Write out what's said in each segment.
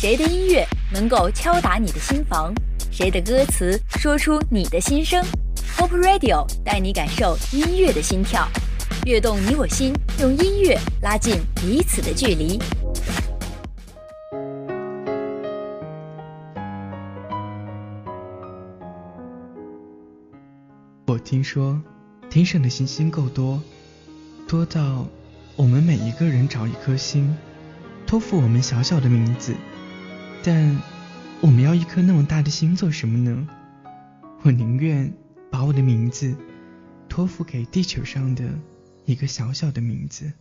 谁的音乐能够敲打你的心房？谁的歌词说出你的心声？Pop Radio 带你感受音乐的心跳，跃动你我心，用音乐拉近彼此的距离。我听说，天上的星星够多，多到我们每一个人找一颗星，托付我们小小的名字。但我们要一颗那么大的心做什么呢？我宁愿把我的名字托付给地球上的一个小小的名字。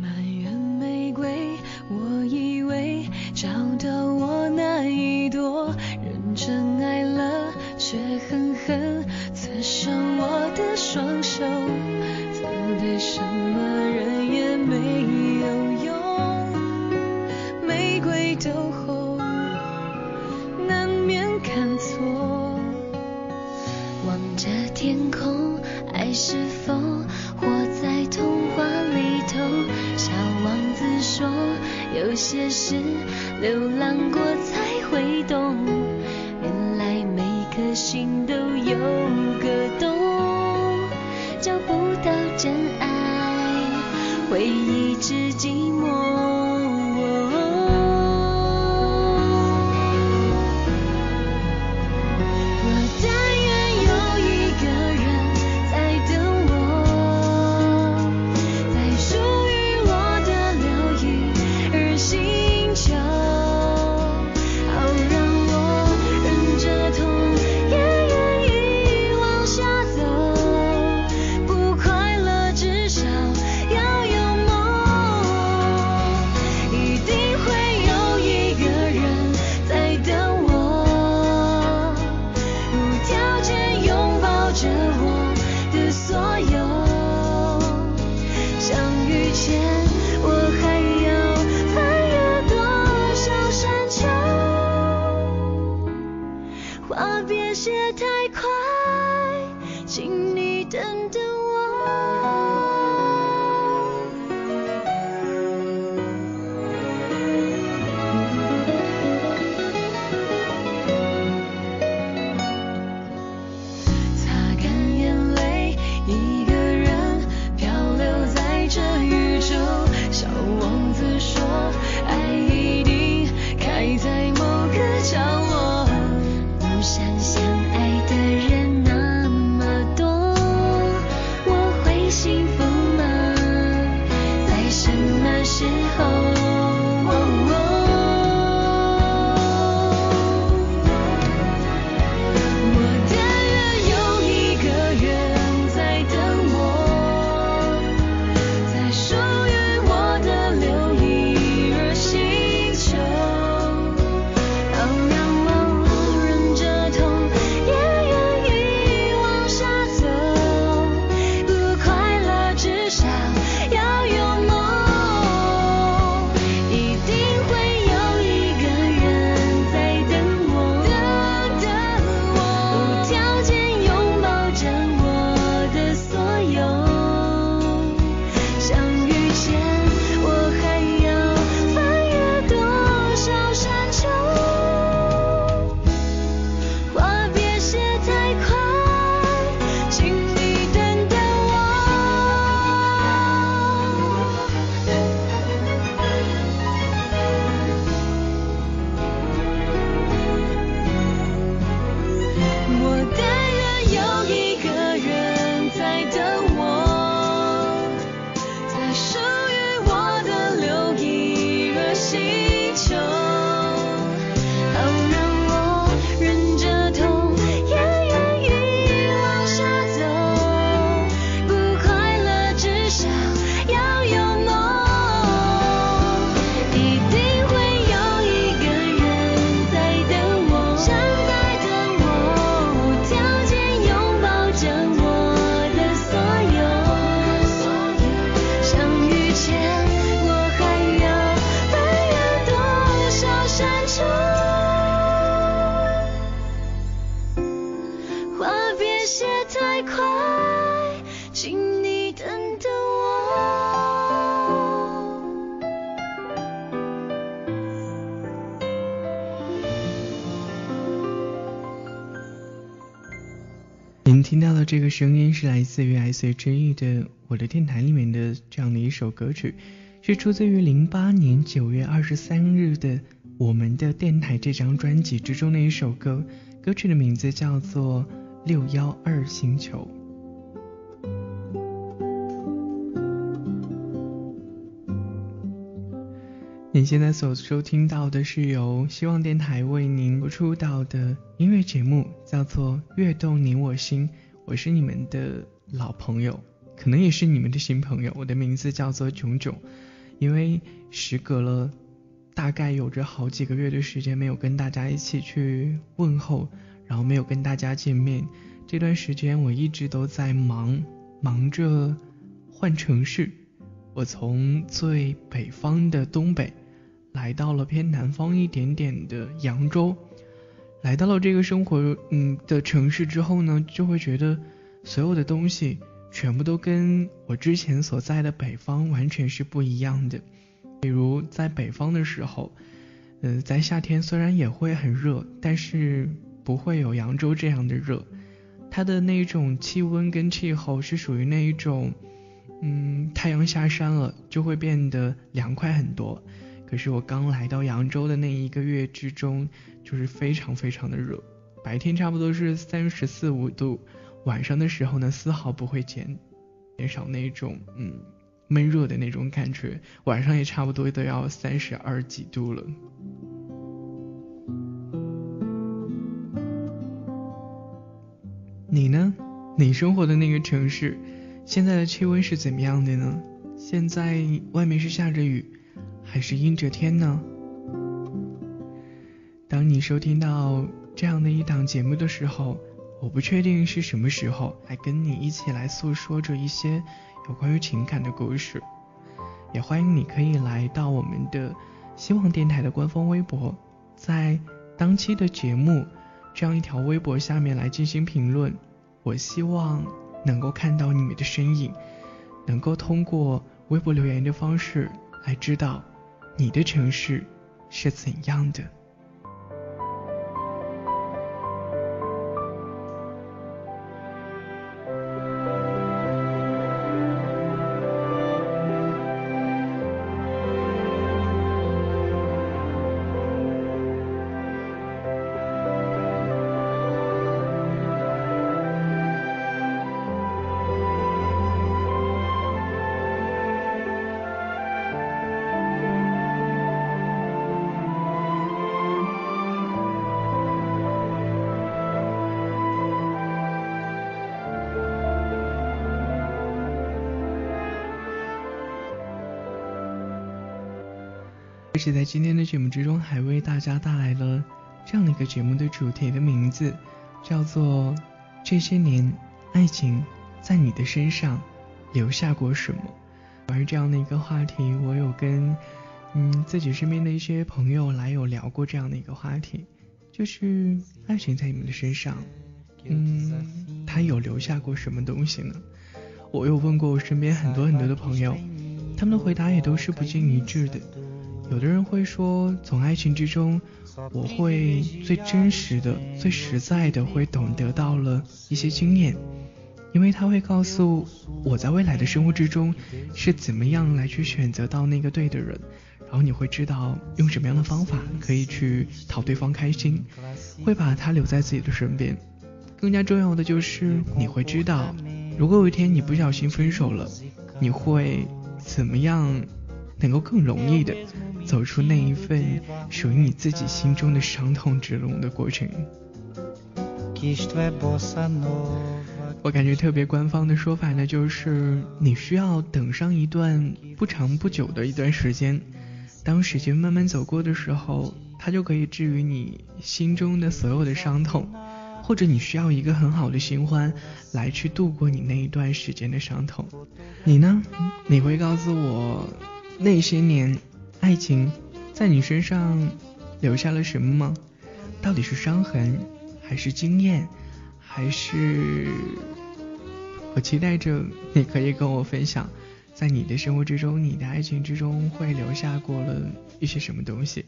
满园玫瑰，我以为找到我那一朵，认真爱了，却狠狠刺伤我的双手。责备什么人也没有用，玫瑰都流浪过才会懂。声音是来自于 S H E 的《我的电台》里面的这样的一首歌曲，是出自于零八年九月二十三日的《我们的电台》这张专辑之中的一首歌，歌曲的名字叫做《六幺二星球》。你现在所收听到的是由希望电台为您播出到的音乐节目，叫做《悦动你我心》。我是你们的老朋友，可能也是你们的新朋友。我的名字叫做炯炯。因为时隔了大概有着好几个月的时间没有跟大家一起去问候，然后没有跟大家见面。这段时间我一直都在忙，忙着换城市。我从最北方的东北，来到了偏南方一点点的扬州，来到了这个生活嗯的城市之后呢，就会觉得所有的东西全部都跟我之前所在的北方完全是不一样的。比如在北方的时候，呃，在夏天虽然也会很热，但是不会有扬州这样的热，它的那种气温跟气候是属于那一种。嗯，太阳下山了，就会变得凉快很多。可是我刚来到扬州的那一个月之中，就是非常非常的热，白天差不多是三十四五度，晚上的时候呢，丝毫不会减减少那种嗯闷热的那种感觉，晚上也差不多都要三十二几度了。你呢？你生活的那个城市？现在的气温是怎么样的呢？现在外面是下着雨，还是阴着天呢？当你收听到这样的一档节目的时候，我不确定是什么时候，还跟你一起来诉说着一些有关于情感的故事。也欢迎你可以来到我们的希望电台的官方微博，在当期的节目这样一条微博下面来进行评论。我希望。能够看到你们的身影，能够通过微博留言的方式来知道你的城市是怎样的。在今天的节目之中，还为大家带来了这样的一个节目的主题的名字，叫做《这些年爱情在你的身上留下过什么》。而这样的一个话题，我有跟嗯自己身边的一些朋友来有聊过这样的一个话题，就是爱情在你们的身上，嗯，他有留下过什么东西呢？我有问过我身边很多很多的朋友，他们的回答也都是不尽一致的。有的人会说，从爱情之中，我会最真实的、最实在的会懂得到了一些经验，因为他会告诉我在未来的生活之中是怎么样来去选择到那个对的人，然后你会知道用什么样的方法可以去讨对方开心，会把他留在自己的身边。更加重要的就是你会知道，如果有一天你不小心分手了，你会怎么样能够更容易的。走出那一份属于你自己心中的伤痛之路的过程。我感觉特别官方的说法呢，就是你需要等上一段不长不久的一段时间，当时间慢慢走过的时候，它就可以治愈你心中的所有的伤痛，或者你需要一个很好的新欢来去度过你那一段时间的伤痛。你呢？你会告诉我那些年？爱情在你身上留下了什么吗？到底是伤痕，还是经验，还是……我期待着你可以跟我分享，在你的生活之中，你的爱情之中会留下过了一些什么东西。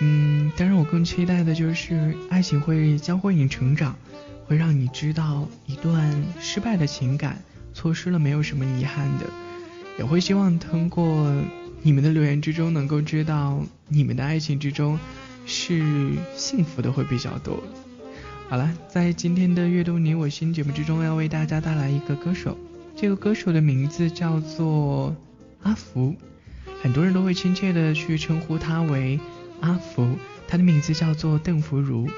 嗯，当然我更期待的就是爱情会教会你成长，会让你知道一段失败的情感错失了没有什么遗憾的，也会希望通过你们的留言之中能够知道你们的爱情之中是幸福的会比较多。好了，在今天的阅读你我心节目之中，要为大家带来一个歌手，这个歌手的名字叫做阿福，很多人都会亲切的去称呼他为阿福，他的名字叫做邓福如，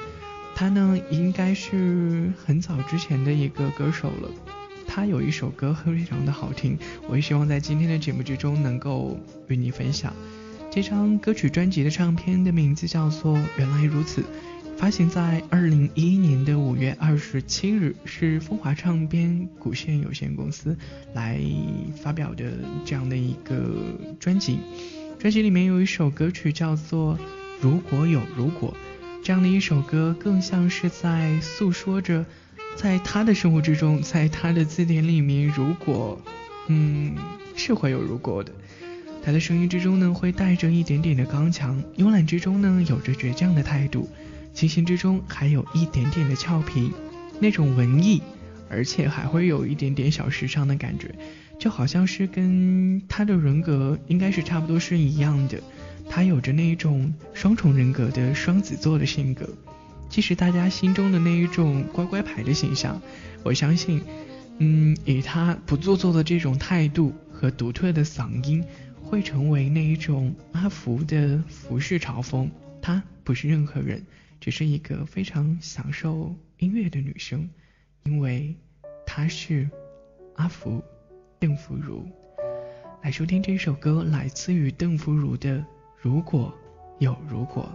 他呢应该是很早之前的一个歌手了，他有一首歌非常的好听，我也希望在今天的节目之中能够与你分享，这张歌曲专辑的唱片的名字叫做原来如此。发行在二零一一年的五月二十七日，是风华唱片股份有限公司来发表的这样的一个专辑。专辑里面有一首歌曲叫做《如果有如果》，这样的一首歌更像是在诉说着，在他的生活之中，在他的字典里面，如果，嗯，是会有如果的。他的声音之中呢，会带着一点点的刚强，慵懒之中呢，有着倔强的态度。清新之中还有一点点的俏皮，那种文艺，而且还会有一点点小时尚的感觉，就好像是跟他的人格应该是差不多是一样的。他有着那种双重人格的双子座的性格，其实大家心中的那一种乖乖牌的形象，我相信，嗯，以他不做作的这种态度和独特的嗓音，会成为那一种阿福的服饰嘲讽。他不是任何人。只是一个非常享受音乐的女生，因为她是阿福邓福如。来收听这首歌，来自于邓福如的《如果有如果》。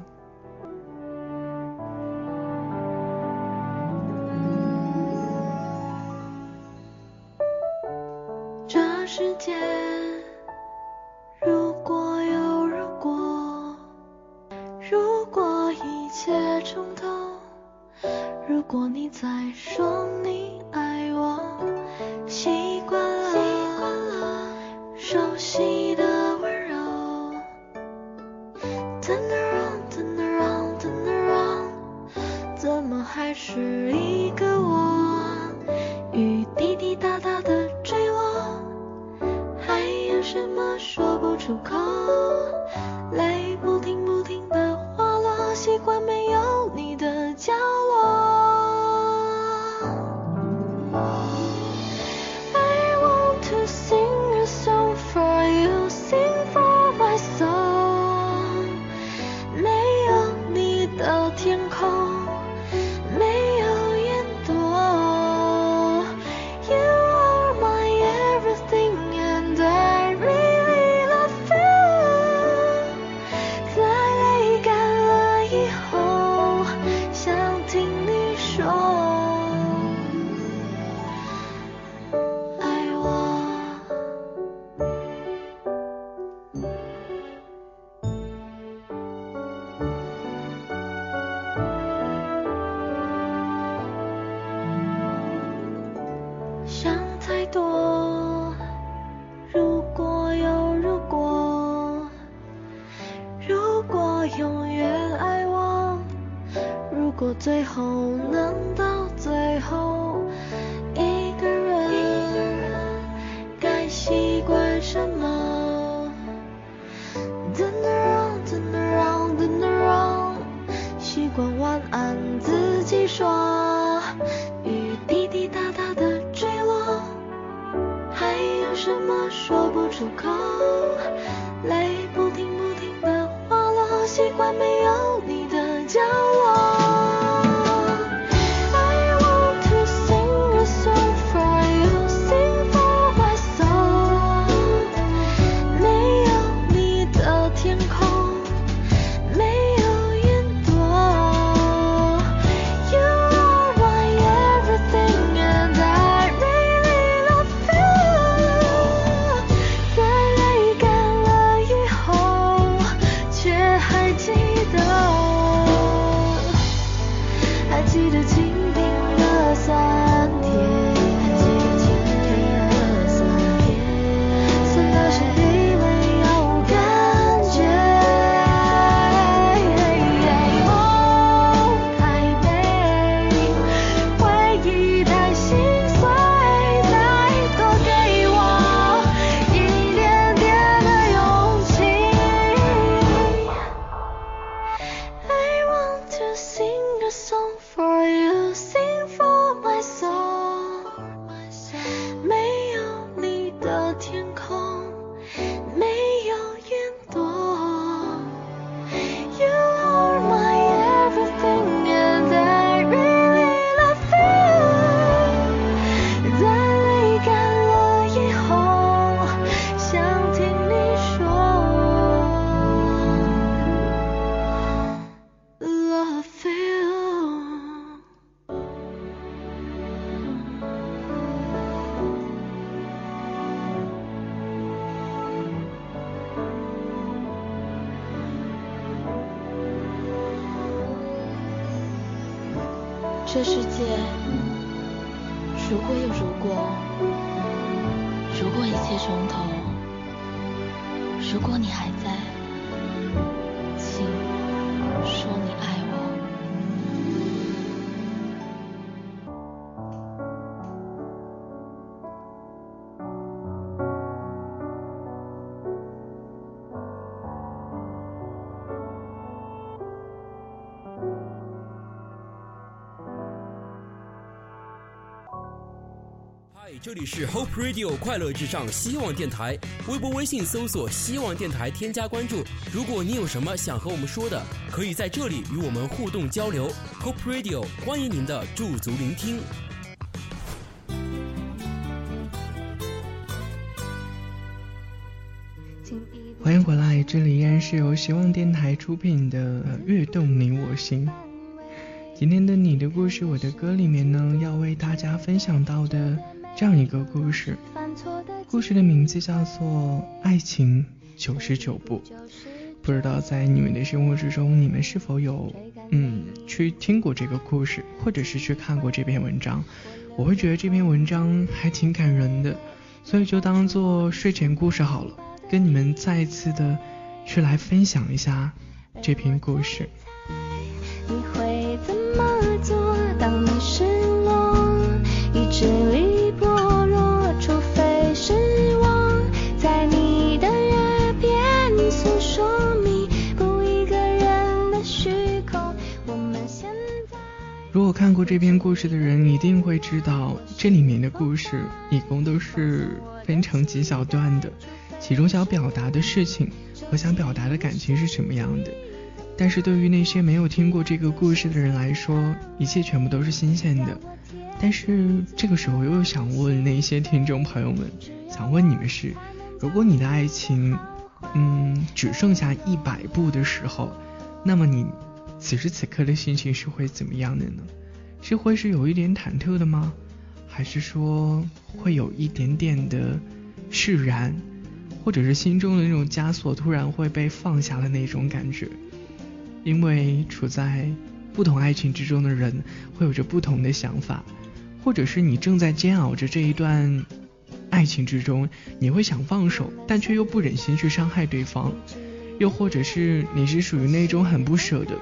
这世界，如果有如果，如果一切从头，如果你还在，这里是 Hope Radio 快乐至上希望电台，微博、微信搜索“希望电台”，添加关注。如果你有什么想和我们说的，可以在这里与我们互动交流。Hope Radio 欢迎您的驻足聆听。欢迎回来，这里依然是由希望电台出品的《悦动你我心》。今天的你的故事，我的歌里面呢，要为大家分享到的。这样一个故事，故事的名字叫做《爱情九十九步》。不知道在你们的生活之中，你们是否有嗯去听过这个故事，或者是去看过这篇文章？我会觉得这篇文章还挺感人的，所以就当做睡前故事好了，跟你们再一次的去来分享一下这篇故事。过这篇故事的人一定会知道，这里面的故事一共都是分成几小段的，其中想表达的事情和想表达的感情是什么样的。但是对于那些没有听过这个故事的人来说，一切全部都是新鲜的。但是这个时候又想问那些听众朋友们，想问你们是：如果你的爱情，嗯，只剩下一百步的时候，那么你此时此刻的心情是会怎么样的呢？是会是有一点忐忑的吗？还是说会有一点点的释然，或者是心中的那种枷锁突然会被放下的那种感觉？因为处在不同爱情之中的人会有着不同的想法，或者是你正在煎熬着这一段爱情之中，你会想放手，但却又不忍心去伤害对方；又或者是你是属于那种很不舍的，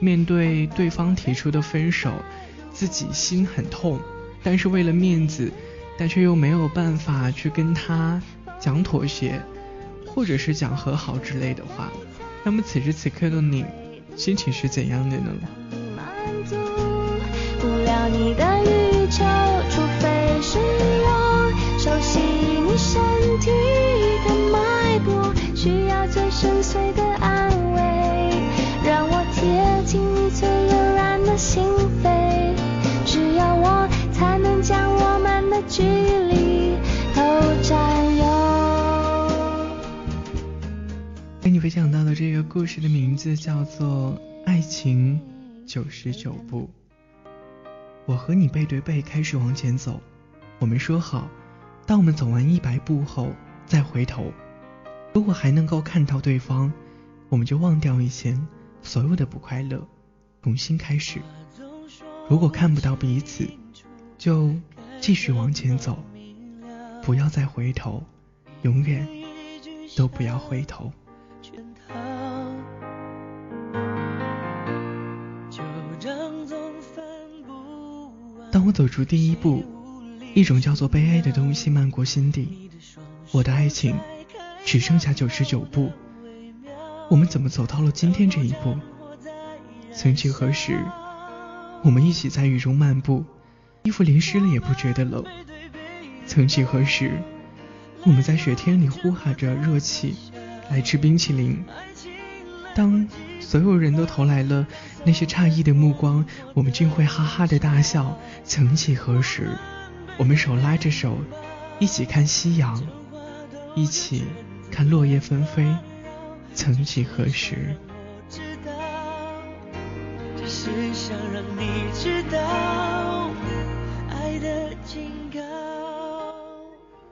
面对对方提出的分手。自己心很痛，但是为了面子，但却又没有办法去跟他讲妥协，或者是讲和好之类的话。那么此时此刻的你，心情是怎样的呢？这个故事的名字叫做《爱情九十九步》。我和你背对背开始往前走，我们说好，当我们走完一百步后再回头。如果还能够看到对方，我们就忘掉以前所有的不快乐，重新开始。如果看不到彼此，就。继续往前走，不要再回头，永远都不要回头。当我走出第一步，一种叫做悲哀的东西漫过心底。我的爱情只剩下九十九步，我们怎么走到了今天这一步？曾几何时，我们一起在雨中漫步。衣服淋湿了也不觉得冷。曾几何时，我们在雪天里呼喊着热气，来吃冰淇淋。当所有人都投来了那些诧异的目光，我们竟会哈哈的大笑。曾几何时，我们手拉着手，一起看夕阳，一起看落叶纷飞。曾几何时。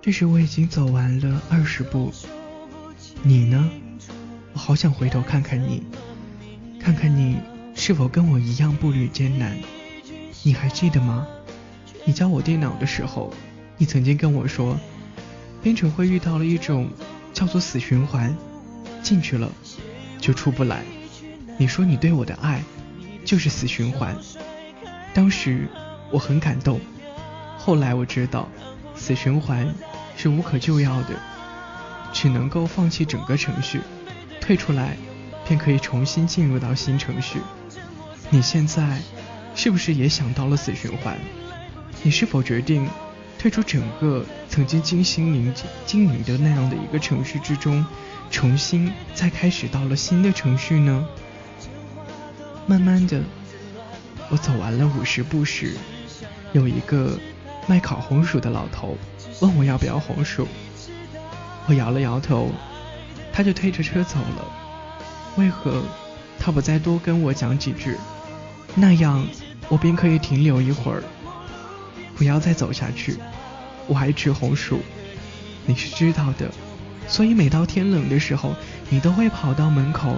这时我已经走完了二十步，你呢？我好想回头看看你，看看你是否跟我一样步履艰难。你还记得吗？你教我电脑的时候，你曾经跟我说，编程会遇到了一种叫做死循环，进去了就出不来。你说你对我的爱就是死循环，当时我很感动。后来我知道，死循环是无可救药的，只能够放弃整个程序。退出来，便可以重新进入到新程序。你现在是不是也想到了死循环？你是否决定退出整个曾经精心经经营的那样的一个程序之中，重新再开始到了新的程序呢？慢慢的，我走完了五十步时，有一个卖烤红薯的老头问我要不要红薯，我摇了摇头。他就推着车走了，为何他不再多跟我讲几句？那样我便可以停留一会儿，不要再走下去。我还吃红薯，你是知道的，所以每到天冷的时候，你都会跑到门口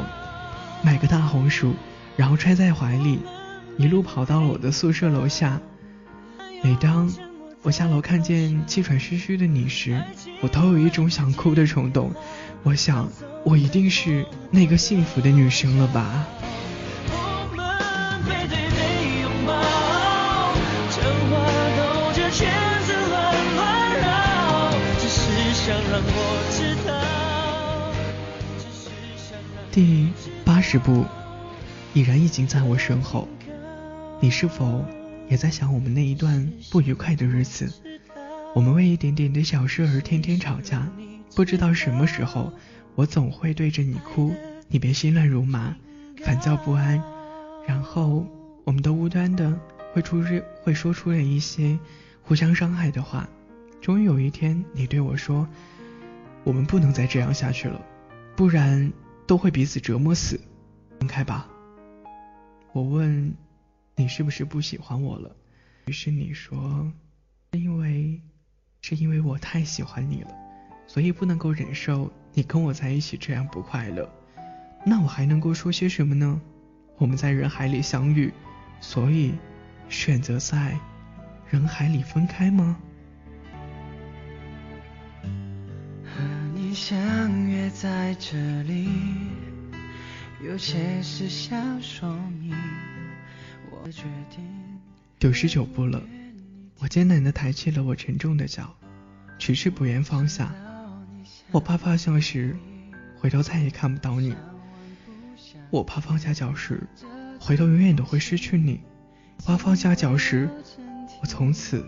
买个大红薯，然后揣在怀里，一路跑到了我的宿舍楼下。每当我下楼看见气喘吁吁的你时，我都有一种想哭的冲动。我想，我一定是那个幸福的女生了吧。第八十步，已然已经在我身后。你是否也在想我们那一段不愉快的日子？我们为一点点的小事而天天吵架。不知道什么时候，我总会对着你哭，你别心乱如麻，烦躁不安，然后我们都无端的会出会说出了一些互相伤害的话。终于有一天，你对我说：“我们不能再这样下去了，不然都会彼此折磨死，分开吧。”我问你是不是不喜欢我了，于是你说：“是因为是因为我太喜欢你了。”所以不能够忍受你跟我在一起这样不快乐，那我还能够说些什么呢？我们在人海里相遇，所以选择在人海里分开吗？和你相约在这里，有些事想说明。我决定。九十九步了，我艰难地抬起了我沉重的脚，迟迟不愿放下。我怕放下时，回头再也看不到你；我怕放下脚时，回头永远都会失去你；我怕放下脚时，我从此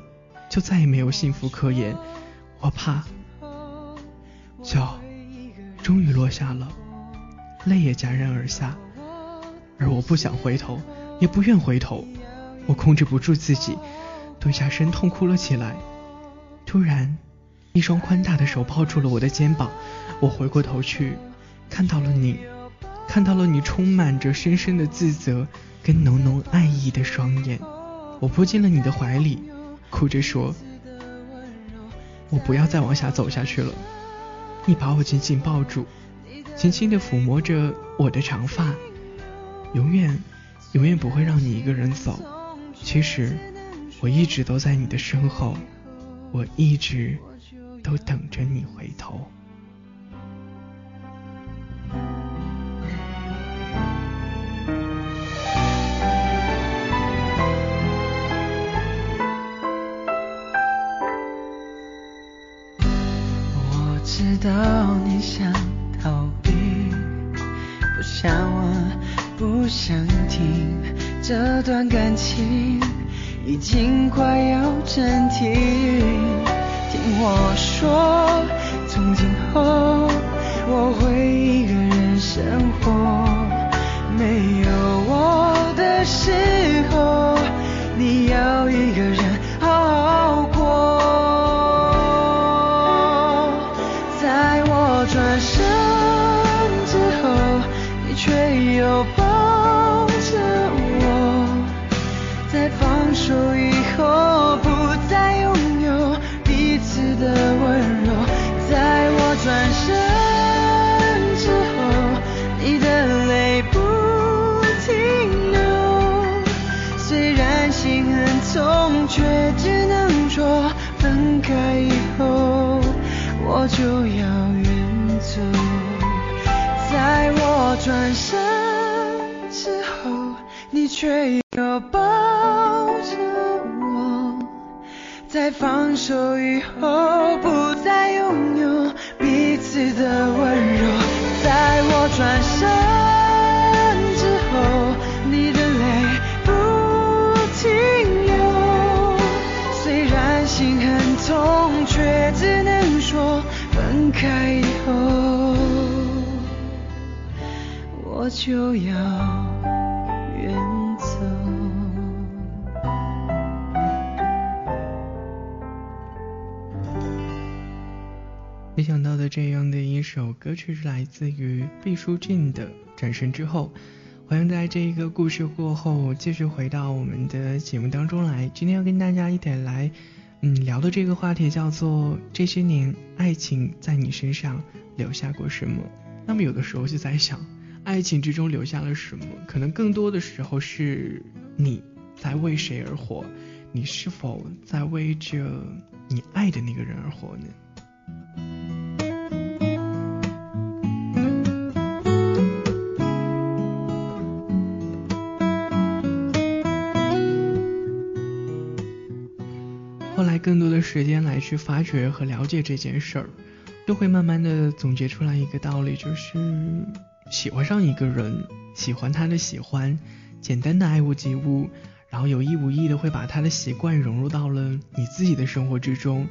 就再也没有幸福可言；我怕脚终于落下了，泪也戛然而下，而我不想回头，也不愿回头，我控制不住自己，蹲下身痛哭了起来。突然。一双宽大的手抱住了我的肩膀，我回过头去，看到了你，看到了你充满着深深的自责跟浓浓爱意的双眼。我扑进了你的怀里，哭着说：“我不要再往下走下去了。”你把我紧紧抱住，轻轻地抚摸着我的长发，永远，永远不会让你一个人走。其实，我一直都在你的身后，我一直。都等着你回头。我知道你想逃避，不想问，不想听，这段感情已经快要暂停。听我说，说从今后我会一个人生活，没有我的世界就要远走。在我转身之后，你却又抱着我。在放手以后，不再拥有彼此的温柔。在我转身开以后，我就要远走。没想到的这样的一首歌曲是来自于毕书尽的《转身之后》。欢迎在这一个故事过后继续回到我们的节目当中来。今天要跟大家一起来，嗯，聊的这个话题叫做这些年爱情在你身上留下过什么？那么有的时候就在想，爱情之中留下了什么？可能更多的时候是你在为谁而活？你是否在为着你爱的那个人而活呢？去发掘和了解这件事儿，就会慢慢的总结出来一个道理，就是喜欢上一个人，喜欢他的喜欢，简单的爱屋及乌，然后有意无意的会把他的习惯融入到了你自己的生活之中，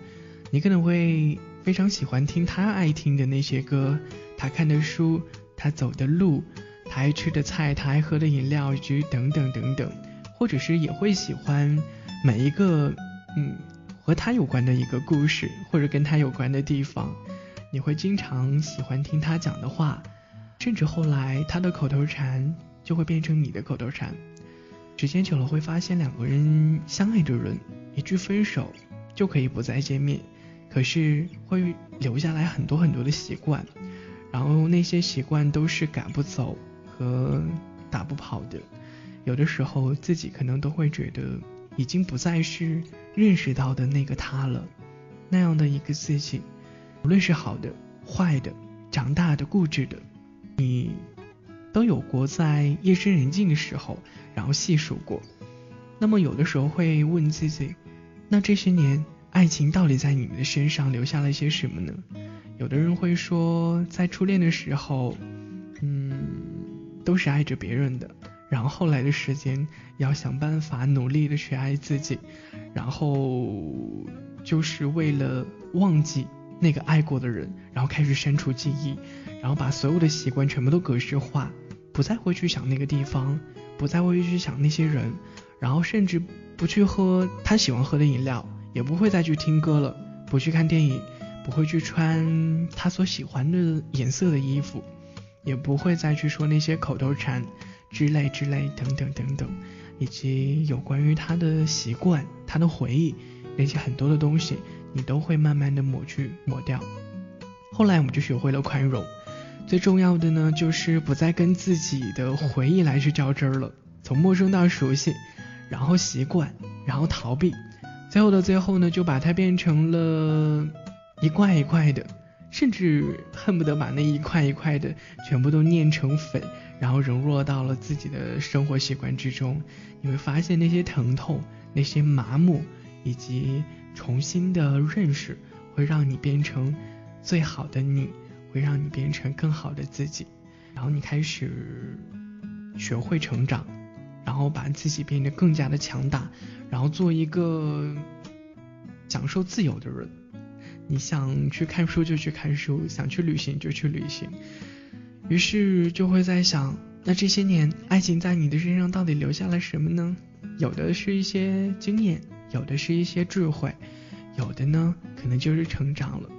你可能会非常喜欢听他爱听的那些歌，他看的书，他走的路，他爱吃的菜，他爱喝的饮料，以及等等等等，或者是也会喜欢每一个嗯。和他有关的一个故事，或者跟他有关的地方，你会经常喜欢听他讲的话，甚至后来他的口头禅就会变成你的口头禅。时间久了会发现，两个人相爱的人，一句分手就可以不再见面，可是会留下来很多很多的习惯，然后那些习惯都是赶不走和打不跑的，有的时候自己可能都会觉得。已经不再是认识到的那个他了，那样的一个自己，无论是好的、坏的、长大的、固执的，你都有过在夜深人静的时候，然后细数过。那么有的时候会问自己，那这些年爱情到底在你们的身上留下了些什么呢？有的人会说，在初恋的时候，嗯，都是爱着别人的。然后后来的时间要想办法努力的去爱自己，然后就是为了忘记那个爱过的人，然后开始删除记忆，然后把所有的习惯全部都格式化，不再会去想那个地方，不再会去想那些人，然后甚至不去喝他喜欢喝的饮料，也不会再去听歌了，不去看电影，不会去穿他所喜欢的颜色的衣服，也不会再去说那些口头禅。之类之类等等等等，以及有关于他的习惯、他的回忆那些很多的东西，你都会慢慢的抹去抹掉。后来我们就学会了宽容，最重要的呢，就是不再跟自己的回忆来去较真儿了。从陌生到熟悉，然后习惯，然后逃避，最后的最后呢，就把它变成了一块一块的，甚至恨不得把那一块一块的全部都碾成粉。然后融入到了自己的生活习惯之中，你会发现那些疼痛、那些麻木，以及重新的认识，会让你变成最好的你，会让你变成更好的自己。然后你开始学会成长，然后把自己变得更加的强大，然后做一个享受自由的人。你想去看书就去看书，想去旅行就去旅行。于是就会在想，那这些年爱情在你的身上到底留下了什么呢？有的是一些经验，有的是一些智慧，有的呢可能就是成长了。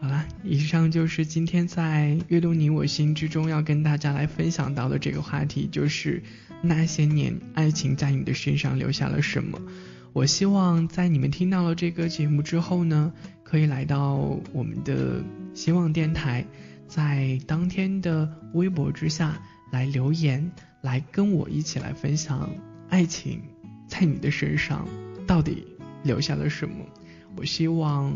好了，以上就是今天在阅读你我心之中要跟大家来分享到的这个话题，就是那些年爱情在你的身上留下了什么。我希望在你们听到了这个节目之后呢，可以来到我们的希望电台，在当天的微博之下来留言，来跟我一起来分享爱情在你的身上到底留下了什么。我希望。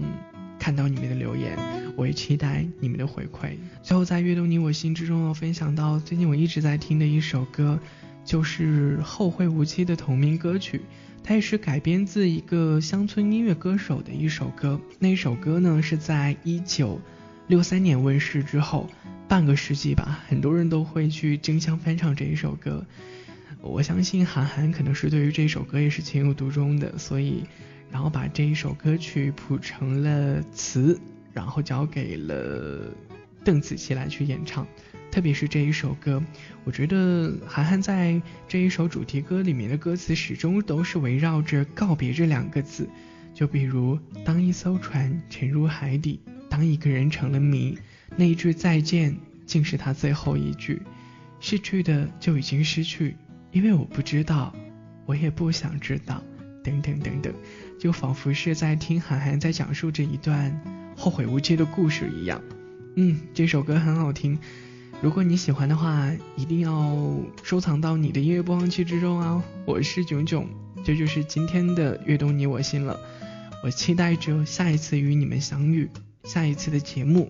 看到你们的留言，我也期待你们的回馈。最后，在阅读你我心之中，要分享到最近我一直在听的一首歌，就是《后会无期》的同名歌曲。它也是改编自一个乡村音乐歌手的一首歌。那首歌呢，是在一九六三年问世之后，半个世纪吧，很多人都会去争相翻唱这一首歌。我相信韩寒可能是对于这首歌也是情有独钟的，所以。然后把这一首歌曲谱成了词，然后交给了邓紫棋来去演唱。特别是这一首歌，我觉得韩寒在这一首主题歌里面的歌词始终都是围绕着告别这两个字。就比如，当一艘船沉入海底，当一个人成了谜，那一句再见竟是他最后一句。失去的就已经失去，因为我不知道，我也不想知道。等等等等。就仿佛是在听韩寒在讲述着一段后会无期的故事一样。嗯，这首歌很好听，如果你喜欢的话，一定要收藏到你的音乐播放器之中啊！我是囧囧，这就是今天的悦动你我心了。我期待着下一次与你们相遇，下一次的节目。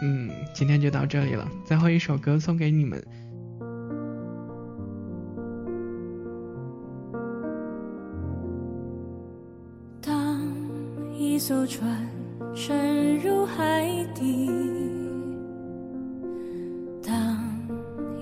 嗯，今天就到这里了，最后一首歌送给你们。当一艘船沉入海底，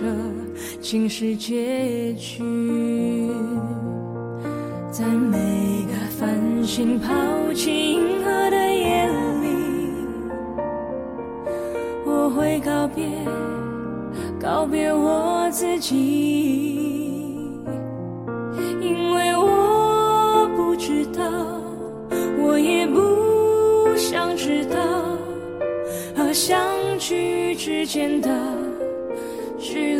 这竟是结局，在每个繁星抛弃银河的夜里。我会告别，告别我自己，去